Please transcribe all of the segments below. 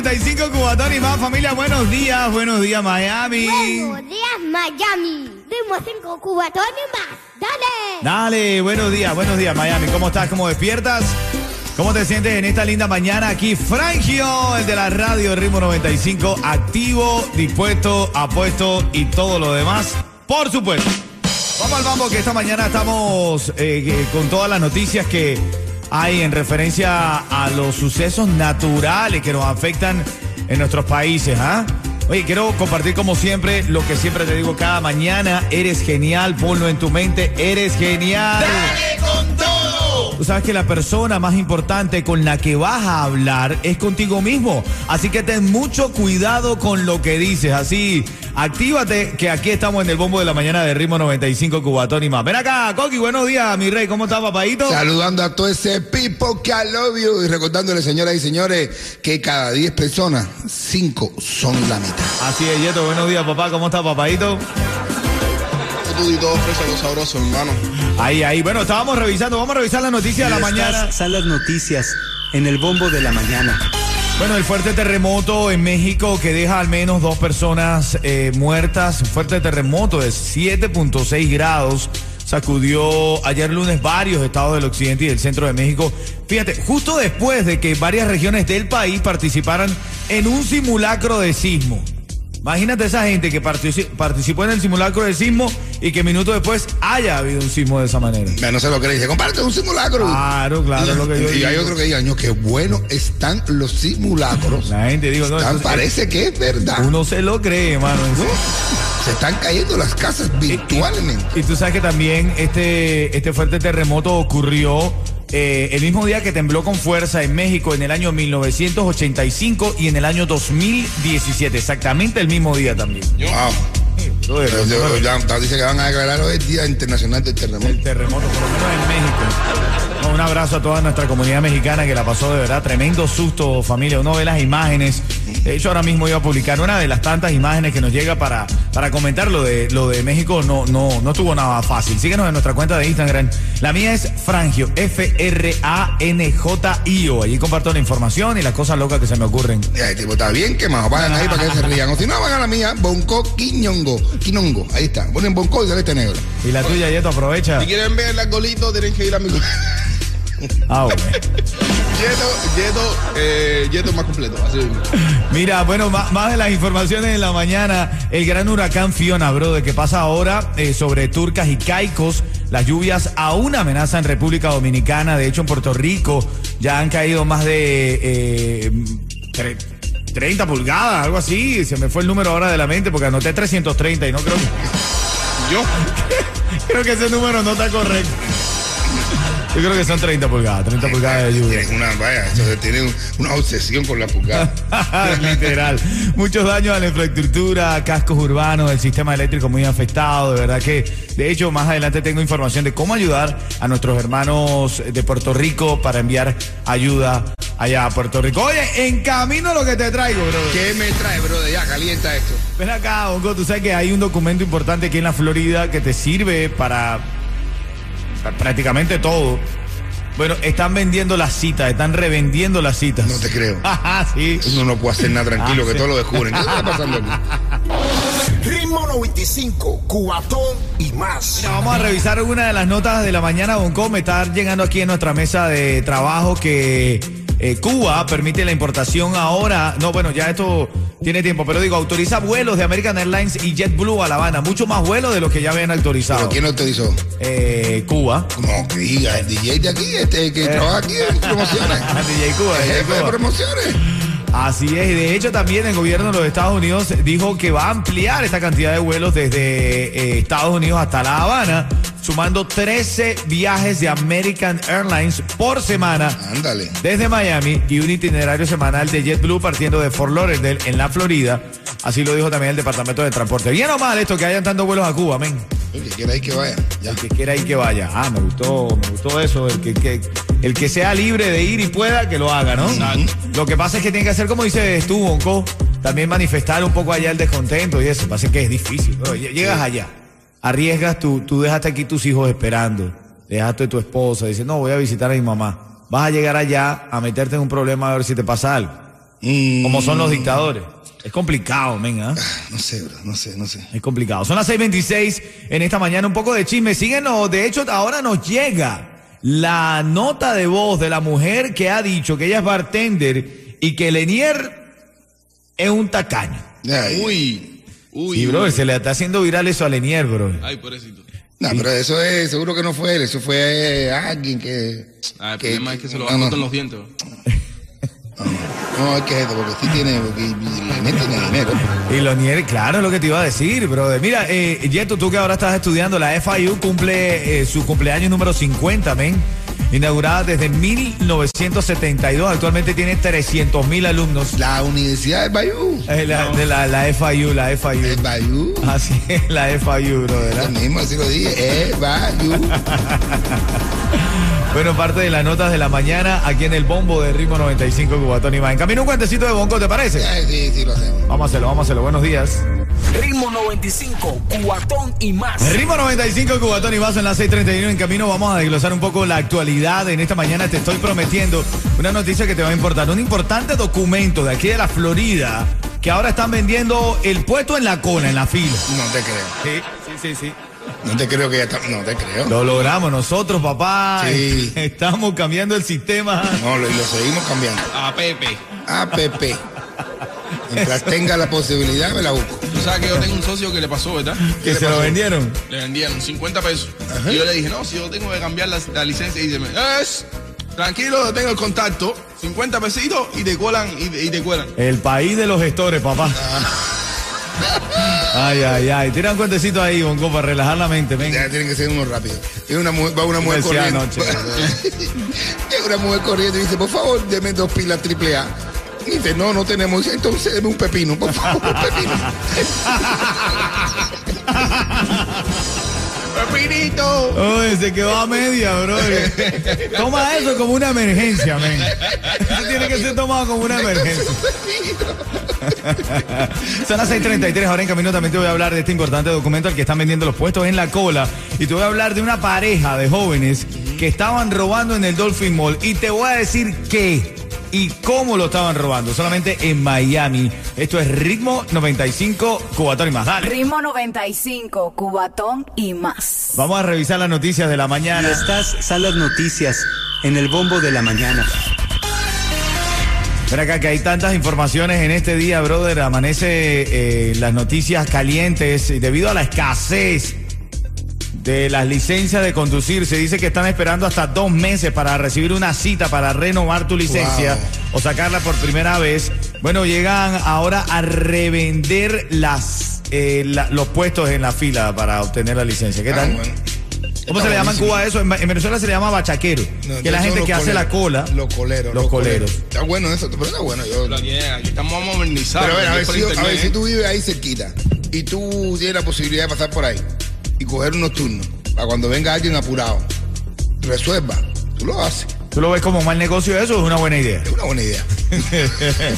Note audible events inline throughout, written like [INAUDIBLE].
Ritmo 95 Cubatón y más familia. Buenos días, buenos días Miami. Buenos días, Miami. Ritmo 5 cubatón y más. Dale. Dale, buenos días, buenos días Miami. ¿Cómo estás? ¿Cómo despiertas? ¿Cómo te sientes en esta linda mañana? Aquí Frangio, el de la radio Ritmo 95, activo, dispuesto, apuesto y todo lo demás, por supuesto. Vamos al vamos que esta mañana estamos eh, que- con todas las noticias que hay en referencia a los sucesos naturales que nos afectan en nuestros países, ¿ah? Oye, quiero compartir como siempre lo que siempre te digo cada mañana. Eres genial, ponlo en tu mente. Eres genial. Tú sabes que la persona más importante con la que vas a hablar es contigo mismo. Así que ten mucho cuidado con lo que dices. Así, actívate que aquí estamos en el bombo de la mañana de Ritmo 95 Cubatón y más. Ven acá, Coqui, buenos días, mi rey. ¿Cómo estás, papadito? Saludando a todo ese people que I love you y recordándole, señoras y señores, que cada 10 personas, 5 son la mitad. Así es, Yeto. Buenos días, papá. ¿Cómo estás, papadito? Y todo sabroso, hermano. Ahí, ahí. Bueno, estábamos revisando. Vamos a revisar la noticia de la mañana. Estas son las noticias en el bombo de la mañana. Bueno, el fuerte terremoto en México que deja al menos dos personas eh, muertas. Un fuerte terremoto de 7.6 grados sacudió ayer lunes varios estados del occidente y del centro de México. Fíjate, justo después de que varias regiones del país participaran en un simulacro de sismo. Imagínate esa gente que partici- participó en el simulacro de sismo y que minutos después haya habido un sismo de esa manera. No sé lo le dice, comparte un simulacro. Claro, claro, lo que yo y hay otro que diga, "Ño, qué bueno están los simulacros. La gente, digo, no, Están- eso- parece que es verdad. Uno se lo cree, hermano. Se están cayendo las casas virtualmente. Y tú sabes que también este, este fuerte terremoto ocurrió eh, el mismo día que tembló con fuerza en México en el año 1985 y en el año 2017, exactamente el mismo día también. Wow. Brother, Pero yo- ya, dice que van a declarar hoy el Día Internacional del Terremoto. el terremoto, por lo menos en México. No, un abrazo a toda nuestra comunidad mexicana que la pasó de verdad tremendo susto, familia. Uno ve las imágenes. De hecho, ahora mismo iba a publicar una de las tantas imágenes que nos llega para, para comentar lo de, lo de México. No, no, no estuvo nada fácil. Síguenos en nuestra cuenta de Instagram. La mía es Frangio, F-R-A-N-J-I-O. Allí comparto la información y las cosas locas que se me ocurren. Ya, el tipo está bien quemado. Vayan ahí para que se rían. O si no, van a la mía, Bonco Quiñongo. Quinongo. Ahí está. Ponen Bonco y sale este negro. Y la tuya, Yeto, aprovecha. Si quieren ver el golito, tienen que ir a mi. Ah, [LAUGHS] bueno. Yeto, eh, Yeto más completo. Así. Mira, bueno, más, más de las informaciones en la mañana. El gran huracán Fiona, brother, que pasa ahora eh, sobre Turcas y Caicos. Las lluvias aún amenazan República Dominicana. De hecho, en Puerto Rico ya han caído más de eh, tre- 30 pulgadas, algo así. Se me fue el número ahora de la mente porque anoté 330 y no creo que... Yo, [LAUGHS] Creo que ese número no está correcto. Yo creo que son 30 pulgadas, 30 pulgadas de lluvia. Tienen una, vaya, eso se tiene un- una obsesión con la pulgada. [LAUGHS] Literal. Muchos daños a la infraestructura, cascos urbanos, el sistema eléctrico muy afectado. De verdad que, de hecho, más adelante tengo información de cómo ayudar a nuestros hermanos de Puerto Rico para enviar ayuda allá a Puerto Rico. Oye, en camino lo que te traigo, bro. ¿Qué me trae, brother? Ya, calienta esto. Ven acá, Hongo, tú sabes que hay un documento importante aquí en la Florida que te sirve para prácticamente todo. Bueno, están vendiendo las citas, están revendiendo las citas. No te creo. [LAUGHS] Sí. Uno no puede hacer nada tranquilo, Ah, que sí. todo lo descubren. ¿Qué está pasando aquí? [LAUGHS] Ritmo 95, cuatón y más. Mira, Vamos a revisar una de las notas de la mañana, Bonco. Me está llegando aquí en nuestra mesa de trabajo que eh, Cuba permite la importación ahora. No, bueno, ya esto tiene tiempo, pero digo, autoriza vuelos de American Airlines y JetBlue a La Habana. Mucho más vuelos de los que ya habían autorizado. ¿Pero quién autorizó? Eh, Cuba. Como que diga, el DJ de aquí, este que trabaja aquí en promociones. [LAUGHS] DJ Cuba, El DJ jefe de Cuba. promociones. Así es, y de hecho también el gobierno de los Estados Unidos dijo que va a ampliar esta cantidad de vuelos desde eh, Estados Unidos hasta La Habana, sumando 13 viajes de American Airlines por semana Ándale. desde Miami y un itinerario semanal de JetBlue partiendo de Fort Lauderdale en la Florida Así lo dijo también el Departamento de Transporte. Bien o mal esto que hayan tantos vuelos a Cuba, men. El que quiera ahí que vaya. Ya. El que quiera ir que vaya. Ah, me gustó, me gustó eso. El que, que- el que sea libre de ir y pueda, que lo haga, ¿no? Lo que pasa es que tiene que hacer como dices tú, Bonco, también manifestar un poco allá el descontento y eso. Pasa que es difícil. Llegas allá, arriesgas, tú, tú dejaste aquí tus hijos esperando, dejaste tu esposa, dices, no, voy a visitar a mi mamá. Vas a llegar allá a meterte en un problema a ver si te pasa algo. Mm, Como son los dictadores. Es complicado, men, ¿ah? No sé, bro, no sé, no sé. Es complicado. Son las 6:26 en esta mañana. Un poco de chisme. Síguenos. De hecho, ahora nos llega la nota de voz de la mujer que ha dicho que ella es bartender y que Lenier es un tacaño. Ay, Uy, uy. Y, uy. bro, se le está haciendo viral eso a Lenier, bro. Ay, pobrecito. No, pero eso es, seguro que no fue él, eso fue eh, alguien que. Ah, el que- problema es que se lo no, van no, a en los dientes. bro. No, es que esto, porque sí tiene, porque Leonel tiene dinero. Y Lenier, claro, es lo que te iba a decir, bro. Mira, eh, Yeto, tú que ahora estás estudiando, la FIU cumple eh, su cumpleaños número 50, men. Inaugurada desde 1972. Actualmente tiene 300 mil alumnos. La Universidad del Bayou. Eh, la, de la, la FIU, la FIU. El Bayou. Así es, la FIU, bro, Lo ¿verdad? mismo, así lo dije. Bayou. [LAUGHS] Bueno, parte de las notas de la mañana aquí en el bombo de Ritmo 95 Cubatón y más. En camino un cuentecito de bonco, ¿te parece? Ay, Sí, sí, lo hacemos. Vamos a hacerlo, vamos a hacerlo. Buenos días. Ritmo 95, cuatón y más. Ritmo 95 Cubatón y más en las 6:31 en camino. Vamos a desglosar un poco la actualidad. En esta mañana te estoy prometiendo una noticia que te va a importar. Un importante documento de aquí de la Florida que ahora están vendiendo el puesto en la cola, en la fila. No te creo. Sí, sí, sí, sí. No te creo que ya está. No te creo. Lo logramos nosotros, papá. Sí. [LAUGHS] Estamos cambiando el sistema. No, lo, lo seguimos cambiando. A Pepe. APP. Mientras tenga la posibilidad, me la busco. Tú sabes que yo tengo un socio que le pasó, ¿verdad? Que se lo vendieron. Le vendieron 50 pesos. Y yo le dije, no, si yo tengo que cambiar la, la licencia. Y dice, es, tranquilo, tengo el contacto. 50 pesitos y te colan y, te- y te cuelan. El país de los gestores, papá. Ay, ay, ay. Tira un cuentecito ahí, Bonco, para relajar la mente, Ya venga. tienen que ser uno rápido. Es una mujer, va una mujer corriendo. [LAUGHS] es una mujer corriendo y dice, por favor, deme dos pilas triple A. Y dice, no, no tenemos. Entonces, deme un pepino, por favor, un pepino. [LAUGHS] ¡Pepinito! Oye, se quedó a media, bro. Toma eso como una emergencia, men. Eso tiene que ser tomado como una emergencia. [LAUGHS] Son las 6:33. Ahora en camino también te voy a hablar de este importante documento al que están vendiendo los puestos en la cola. Y te voy a hablar de una pareja de jóvenes que estaban robando en el Dolphin Mall. Y te voy a decir qué y cómo lo estaban robando. Solamente en Miami. Esto es Ritmo 95 Cubatón y más. Dale. Ritmo 95, cubatón y más. Vamos a revisar las noticias de la Y mañana. estas son las noticias en el bombo de la mañana. Ven acá que hay tantas informaciones en este día, brother. Amanece eh, las noticias calientes y debido a la escasez de las licencias de conducir. Se dice que están esperando hasta dos meses para recibir una cita para renovar tu licencia Wow. o sacarla por primera vez. Bueno, llegan ahora a revender las eh, la- los puestos en la fila para obtener la licencia. ¿Qué Ah, tal? bueno. ¿Cómo Está se le llama en. Cuba eso? En, en Venezuela se le llama bachaquero. No, que es la gente que hace la cola. Los coleros. Los coleros. Está bueno eso, pero está bueno. Yo, Pero aquí, aquí estamos modernizados. Pero a ver, a ver, si, a ver, si tú vives ahí cerquita y tú tienes la posibilidad de pasar por ahí y coger unos turnos para cuando venga alguien apurado, resuelva, tú lo haces. ¿Tú lo ves como mal negocio eso o es una buena idea? Es una buena idea. [LAUGHS]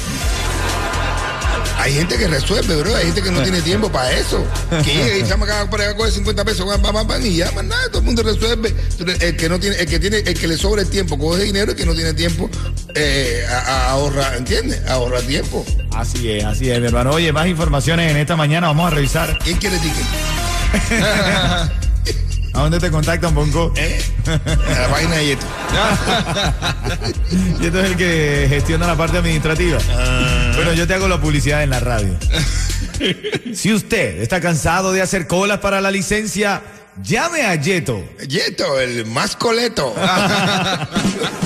Hay gente que resuelve, bro. Hay gente que no tiene tiempo para eso. Que llega y llama acá para coge 50 pesos, pam, pam, pam, y llama nada, todo el mundo resuelve. El que no tiene, el que tiene, el que le sobra el tiempo, coge dinero, el que no tiene tiempo, eh, a, a ahorra, ¿entiendes? Ahorra tiempo. Así es, así es, mi hermano. Oye, más informaciones en esta mañana. Vamos a revisar. ¿Quién quiere ticket? ¿A dónde te contactan, Ponco? ¿Eh? A la página de Yeto. [LAUGHS] Y esto es el que gestiona la parte administrativa. Bueno, yo te hago la publicidad en la radio. [LAUGHS] Si usted está cansado de hacer colas para la licencia, llame a Yeto. Yeto, el más coleto. [LAUGHS]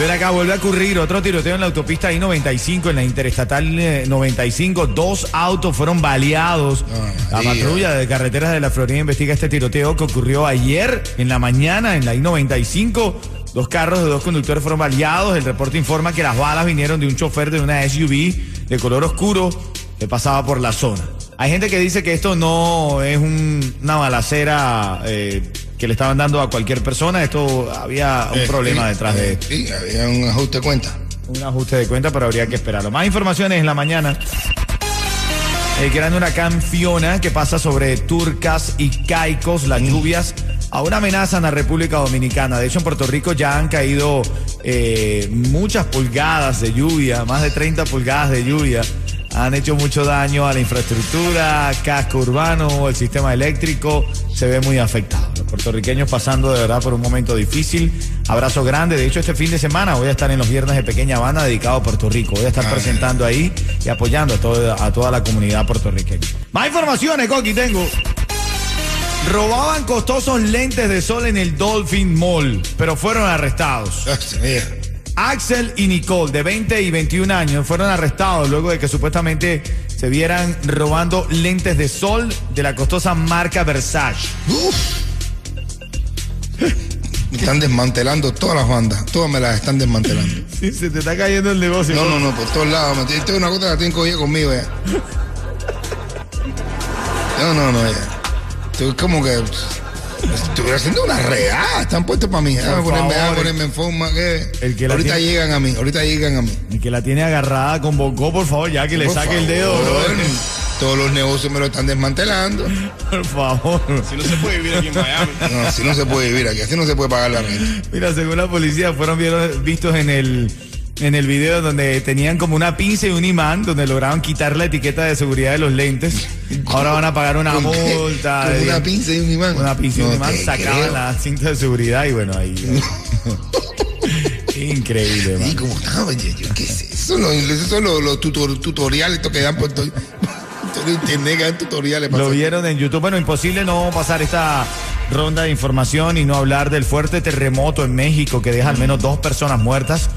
Ven acá, vuelve a ocurrir otro tiroteo en la autopista I-95, en la interestatal eh, 95. Dos autos fueron baleados. Ah, la patrulla de carreteras de la Florida investiga este tiroteo que ocurrió ayer en la mañana en la I-95. Dos carros de dos conductores fueron baleados. El reporte informa que las balas vinieron de un chofer de una SUV de color oscuro que pasaba por la zona. Hay gente que dice que esto no es un- una balacera eh, que le estaban dando a cualquier persona, esto había un Eh, problema detrás de eh, Sí, había un ajuste de cuenta. un ajuste de cuenta, pero habría que esperarlo. Más informaciones en la mañana. El gran huracán Fiona que pasa sobre Turcas y Caicos, las lluvias ahora amenazan a República Dominicana. De hecho, en Puerto Rico ya han caído eh, muchas pulgadas de lluvia, más de 30 pulgadas de lluvia. Han hecho mucho daño a la infraestructura, casco urbano, el sistema eléctrico se ve muy afectado. Puertorriqueños pasando de verdad por un momento difícil. Abrazo grande. De hecho, este fin de semana voy a estar en los viernes de Pequeña Habana dedicado a Puerto Rico. Voy a estar presentando ahí y apoyando a toda, a toda la comunidad puertorriqueña. Más informaciones, Coqui, tengo. Robaban costosos lentes de sol en el Dolphin Mall, pero fueron arrestados. [LAUGHS] Ah. Axel y Nicole, de 20 y 21 años, fueron arrestados luego de que supuestamente se vieran robando lentes de sol de la costosa marca Versace. Me están desmantelando todas las bandas. Todas me las están desmantelando. [LAUGHS] Sí, se te está cayendo el negocio. No, no, no, por todos lados. me- Esto es una cosa que la tienen cogida conmigo ya. No, no, no, ya. Estoy como que. Estuviera haciendo una regada. Están puestos para mí. Déjame ponerme, favor. déjame ponerme en forma. Que El que ahorita tiene- llegan a mí. Ahorita llegan a mí. El que la tiene agarrada con Bocó, por favor, ya que le saque el dedo, favor. [LAUGHS] Todos los negocios me lo están desmantelando. Por favor. Si no se puede vivir aquí en Miami. No, así no se puede vivir aquí. Así no se puede pagar la renta. Mira, según la policía, fueron vistos en el, en el video donde tenían como una pinza y un imán, donde lograban quitar la etiqueta de seguridad de los lentes. Ahora van a pagar una multa. Con de- una pinza y un imán. Una pinza y un No imán, sacaban creo. la cinta de seguridad y bueno, ahí. [LAUGHS] Increíble, Y como estaba, oye, yo, ¿qué es eso? Los, esos son los, los tutor- tutoriales que dan por todo, internet, tutoriales. Lo vieron en YouTube. Bueno, imposible no pasar esta ronda de información y no hablar del fuerte terremoto en México que deja al menos dos personas muertas.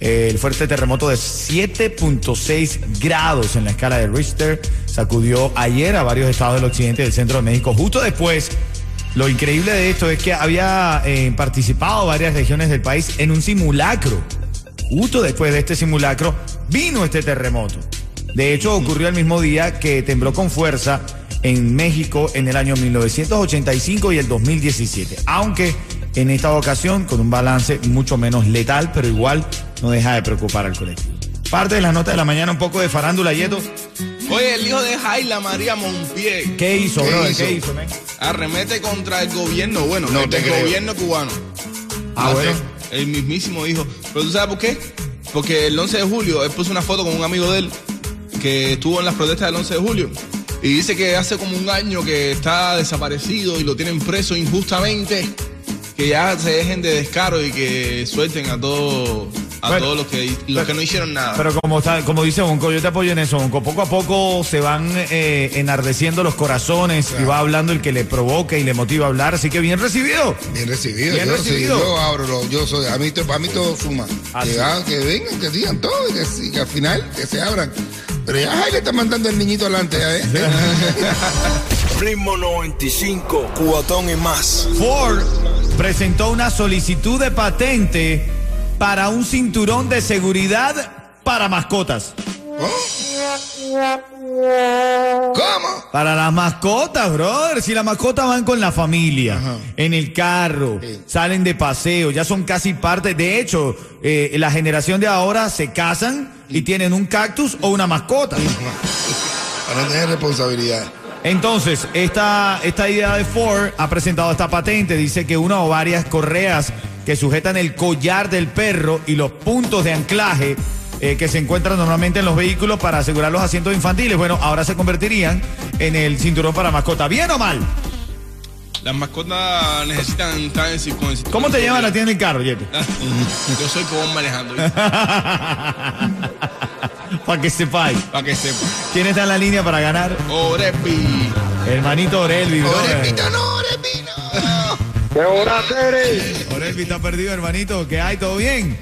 Eh, el fuerte terremoto de 7.6 grados en la escala de Richter sacudió ayer a varios estados del occidente del centro de México. Justo después, lo increíble de esto es que había eh, participado varias regiones del país en un simulacro. Justo después de este simulacro vino este terremoto. De hecho, ocurrió el mismo día que tembló con fuerza en México en el año 1985 y el 2017. Aunque en esta ocasión con un balance mucho menos letal, pero igual no deja de preocupar al colectivo. Parte de las notas de la mañana, un poco de farándula, Yeto. Oye, el hijo de Jaila María Monpié ¿Qué hizo, ¿Qué brother? hizo? ¿Qué hizo, man? arremete contra el gobierno, bueno, No el te del creo. gobierno cubano. Ah, No bueno. el mismísimo hijo. Pero tú sabes por qué? Porque el 11 de julio él puso una foto con un amigo de él que estuvo en las protestas del 11 de julio. Y dice que hace como un año que está desaparecido y lo tienen preso injustamente. Que ya se dejen de descaro y que suelten a todos a Bueno, todos los que los que no hicieron nada. Pero como está, como dice Bonco, yo te apoyo en eso, Bonco. Poco a poco se van eh, enardeciendo los corazones y va hablando el que le provoca y le motiva a hablar. Así que bien recibido. Bien recibido. Bien yo, recibido. Sí, yo abro, lo- yo soy, a mí, a mí todo suma. Que, vengan, que digan todo y que al final que se abran. Pero ya ay, le está mandando el niñito adelante. [LAUGHS] Ritmo 95, cubatón y más. Ford presentó una solicitud de patente para un cinturón de seguridad para mascotas. ¿Cómo? Para las mascotas, brother. Si las mascotas van con la familia, Ajá. en el carro, Sí. salen de paseo, ya son casi parte. De hecho, eh, la generación de ahora se casan y tienen un cactus o una mascota. [LAUGHS] Para tener responsabilidad. Entonces, esta, esta idea de Ford ha presentado esta patente. Dice que una o varias correas que sujetan el collar del perro y los puntos de anclaje eh, que se encuentran normalmente en los vehículos para asegurar los asientos infantiles, bueno, ahora se convertirían en el cinturón para mascota. ¿Bien o mal? Las mascotas necesitan estar en circuncisión. ¿Cómo te llevan a ti en el carro, Yeto? Yo soy pobón manejando, [LAUGHS] para que sepáis. para que sepa. ¿Quién está en la línea para ganar? Orepi. Hermanito Orelvi. brother. Orepita, no, Orepita, no. ¿Qué hora, Tere? Orelvi está perdido, hermanito. ¿Qué hay? ¿Todo bien?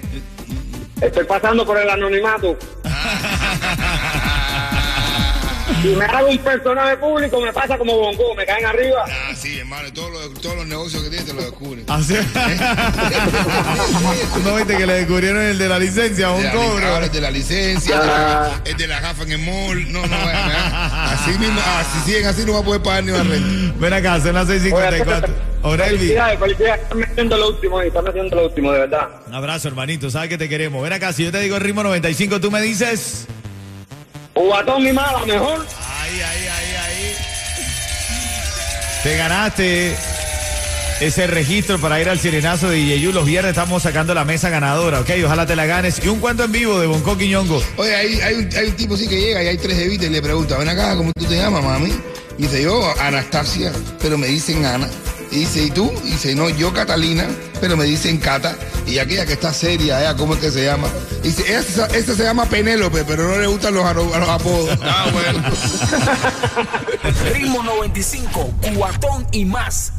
Estoy pasando por el anonimato. [LAUGHS] Si me hago un personaje público, me pasa como bongo, me caen arriba. Ah, Sí, hermano, todos los, todos los negocios que tiene te lo descubren. Así. ¿Tú [LAUGHS] no viste que le descubrieron el de la licencia? Un De la- cobro. ahora el de la licencia, Ah. el de la gafa en el mall. No, no, vean, vean. así mismo, así siguen así, no va a poder pagar ni una renta. Ven acá, son las 6:54. Aurelvi, Felicidades, felicidades. Están metiendo lo último ahí, están metiendo lo último, de verdad. un abrazo, hermanito. Sabes que te queremos. Ven acá, si yo te digo el ritmo 95, tú me dices. Cubatón y mala, mejor. Ahí, ahí, ahí. Te ganaste ese registro para ir al sirenazo de Yeyu. Los viernes estamos sacando la mesa ganadora, ¿ok? Ojalá te la ganes. Y un cuento en vivo de Bonco Quiñongo. Oye, hay, un, un tipo sí que llega y hay tres evitas y le pregunta, ven acá, ¿cómo tú te llamas, mami? Y dice, yo, Anastasia, pero me dicen Ana. Y dice, ¿y tú? Y dice, no, yo Catalina, pero me dicen Cata. Y aquella que está seria, ella, ¿cómo es que se llama? Y dice, esa, esa se llama Penélope, pero no le gustan los, los apodos. Ah, bueno. [LAUGHS] Ritmo 95, cuatón y más.